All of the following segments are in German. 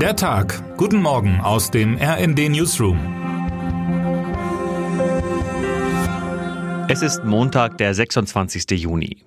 Der Tag. Guten Morgen aus dem RND Newsroom. Es ist Montag, der 26. Juni.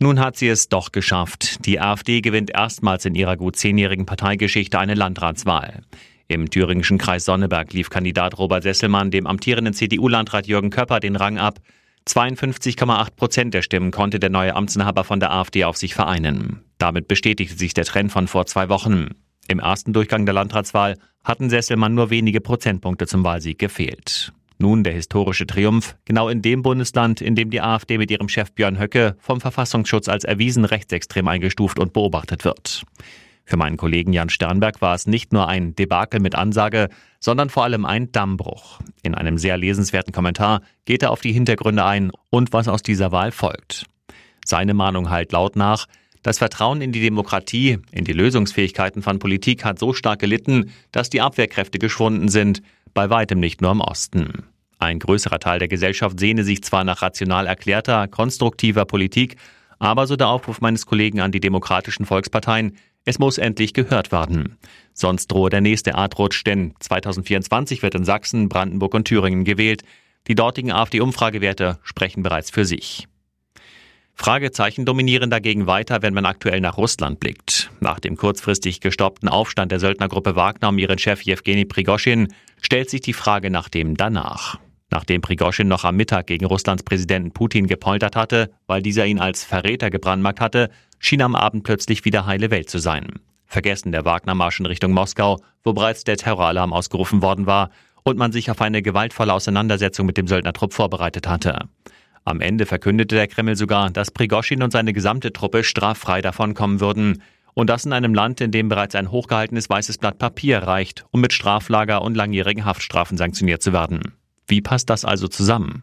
Nun hat sie es doch geschafft. Die AfD gewinnt erstmals in ihrer gut zehnjährigen Parteigeschichte eine Landratswahl. Im thüringischen Kreis Sonneberg lief Kandidat Robert Sesselmann dem amtierenden CDU-Landrat Jürgen Köpper den Rang ab. 52,8 Prozent der Stimmen konnte der neue Amtsinhaber von der AfD auf sich vereinen. Damit bestätigte sich der Trend von vor zwei Wochen. Im ersten Durchgang der Landratswahl hatten Sesselmann nur wenige Prozentpunkte zum Wahlsieg gefehlt. Nun der historische Triumph, genau in dem Bundesland, in dem die AfD mit ihrem Chef Björn Höcke vom Verfassungsschutz als erwiesen rechtsextrem eingestuft und beobachtet wird. Für meinen Kollegen Jan Sternberg war es nicht nur ein Debakel mit Ansage, sondern vor allem ein Dammbruch. In einem sehr lesenswerten Kommentar geht er auf die Hintergründe ein und was aus dieser Wahl folgt. Seine Mahnung halt laut nach, das Vertrauen in die Demokratie, in die Lösungsfähigkeiten von Politik hat so stark gelitten, dass die Abwehrkräfte geschwunden sind, bei weitem nicht nur im Osten. Ein größerer Teil der Gesellschaft sehne sich zwar nach rational erklärter, konstruktiver Politik, aber so der Aufruf meines Kollegen an die demokratischen Volksparteien, es muss endlich gehört werden. Sonst drohe der nächste Artrutsch, denn 2024 wird in Sachsen, Brandenburg und Thüringen gewählt. Die dortigen AfD-Umfragewerte sprechen bereits für sich. Fragezeichen dominieren dagegen weiter, wenn man aktuell nach Russland blickt. Nach dem kurzfristig gestoppten Aufstand der Söldnergruppe Wagner um ihren Chef Jewgeni Prigoschin stellt sich die Frage nach dem danach. Nachdem Prigoschin noch am Mittag gegen Russlands Präsidenten Putin gepoltert hatte, weil dieser ihn als Verräter gebrandmarkt hatte, schien am Abend plötzlich wieder heile Welt zu sein. Vergessen der Wagner-Marsch in Richtung Moskau, wo bereits der Terroralarm ausgerufen worden war und man sich auf eine gewaltvolle Auseinandersetzung mit dem Söldnertrupp vorbereitet hatte. Am Ende verkündete der Kreml sogar, dass Prigoschin und seine gesamte Truppe straffrei davonkommen würden. Und das in einem Land, in dem bereits ein hochgehaltenes weißes Blatt Papier reicht, um mit Straflager und langjährigen Haftstrafen sanktioniert zu werden. Wie passt das also zusammen?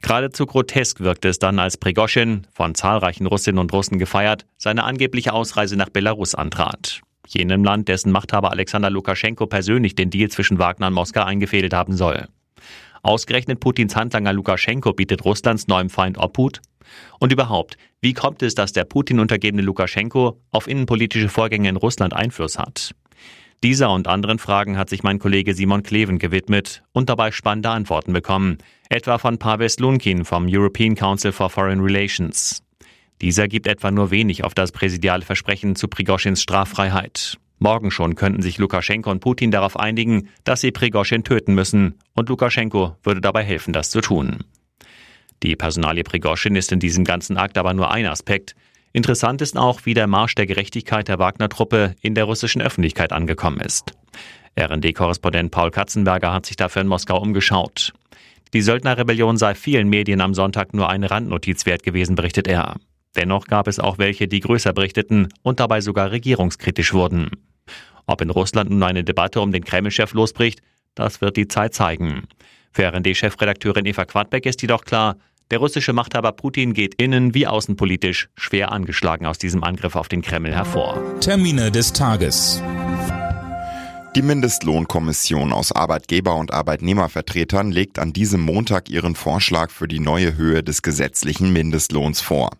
Geradezu grotesk wirkte es dann, als Prigoschin, von zahlreichen Russinnen und Russen gefeiert, seine angebliche Ausreise nach Belarus antrat. Jenem Land, dessen Machthaber Alexander Lukaschenko persönlich den Deal zwischen Wagner und Moskau eingefädelt haben soll. Ausgerechnet Putins Handlanger Lukaschenko bietet Russlands neuem Feind Obhut? Und überhaupt, wie kommt es, dass der Putin untergebene Lukaschenko auf innenpolitische Vorgänge in Russland Einfluss hat? Dieser und anderen Fragen hat sich mein Kollege Simon Kleven gewidmet und dabei spannende Antworten bekommen, etwa von Pavel Slunkin vom European Council for Foreign Relations. Dieser gibt etwa nur wenig auf das präsidiale Versprechen zu Prigoschins Straffreiheit. Morgen schon könnten sich Lukaschenko und Putin darauf einigen, dass sie Prigoschin töten müssen, und Lukaschenko würde dabei helfen, das zu tun. Die Personalie Prigoschin ist in diesem ganzen Akt aber nur ein Aspekt. Interessant ist auch, wie der Marsch der Gerechtigkeit der Wagner-Truppe in der russischen Öffentlichkeit angekommen ist. RND-Korrespondent Paul Katzenberger hat sich dafür in Moskau umgeschaut. Die Söldnerrebellion sei vielen Medien am Sonntag nur eine Randnotiz wert gewesen, berichtet er. Dennoch gab es auch welche, die größer berichteten und dabei sogar regierungskritisch wurden. Ob in Russland nun eine Debatte um den Kreml-Chef losbricht, das wird die Zeit zeigen. Für RND-Chefredakteurin Eva Quadbeck ist jedoch klar, der russische Machthaber Putin geht innen wie außenpolitisch schwer angeschlagen aus diesem Angriff auf den Kreml hervor. Termine des Tages. Die Mindestlohnkommission aus Arbeitgeber- und Arbeitnehmervertretern legt an diesem Montag ihren Vorschlag für die neue Höhe des gesetzlichen Mindestlohns vor.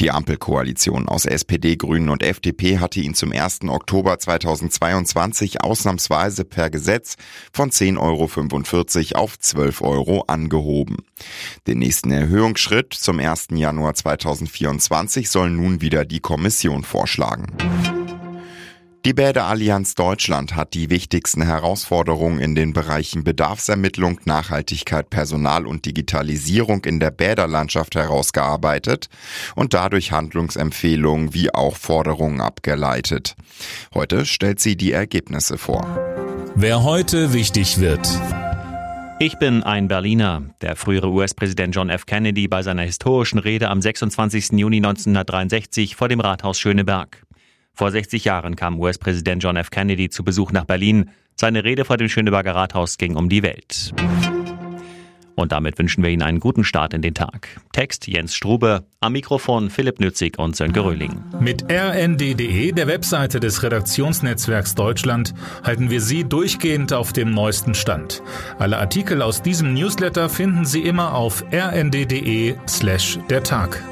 Die Ampelkoalition aus SPD, Grünen und FDP hatte ihn zum 1. Oktober 2022 ausnahmsweise per Gesetz von 10,45 Euro auf 12 Euro angehoben. Den nächsten Erhöhungsschritt zum 1. Januar 2024 soll nun wieder die Kommission vorschlagen. Die Bäderallianz Deutschland hat die wichtigsten Herausforderungen in den Bereichen Bedarfsermittlung, Nachhaltigkeit, Personal und Digitalisierung in der Bäderlandschaft herausgearbeitet und dadurch Handlungsempfehlungen wie auch Forderungen abgeleitet. Heute stellt sie die Ergebnisse vor. Wer heute wichtig wird. Ich bin ein Berliner. Der frühere US-Präsident John F. Kennedy bei seiner historischen Rede am 26. Juni 1963 vor dem Rathaus Schöneberg. Vor 60 Jahren kam US-Präsident John F. Kennedy zu Besuch nach Berlin. Seine Rede vor dem Schöneberger Rathaus ging um die Welt. Und damit wünschen wir Ihnen einen guten Start in den Tag. Text Jens Strube, am Mikrofon Philipp Nützig und Sönke Röhling. Mit rnd.de, der Webseite des Redaktionsnetzwerks Deutschland, halten wir Sie durchgehend auf dem neuesten Stand. Alle Artikel aus diesem Newsletter finden Sie immer auf rnd.de slash der Tag.